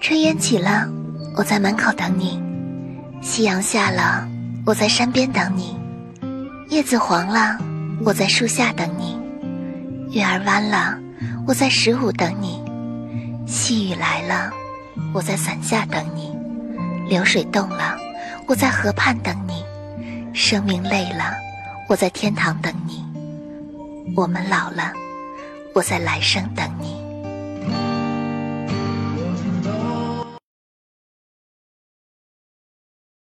炊烟起了，我在门口等你；夕阳下了，我在山边等你；叶子黄了，我在树下等你；月儿弯了，我在十五等你；细雨来了，我在伞下等你；流水动了，我在河畔等你；生命累了，我在天堂等你；我们老了，我在来生等你。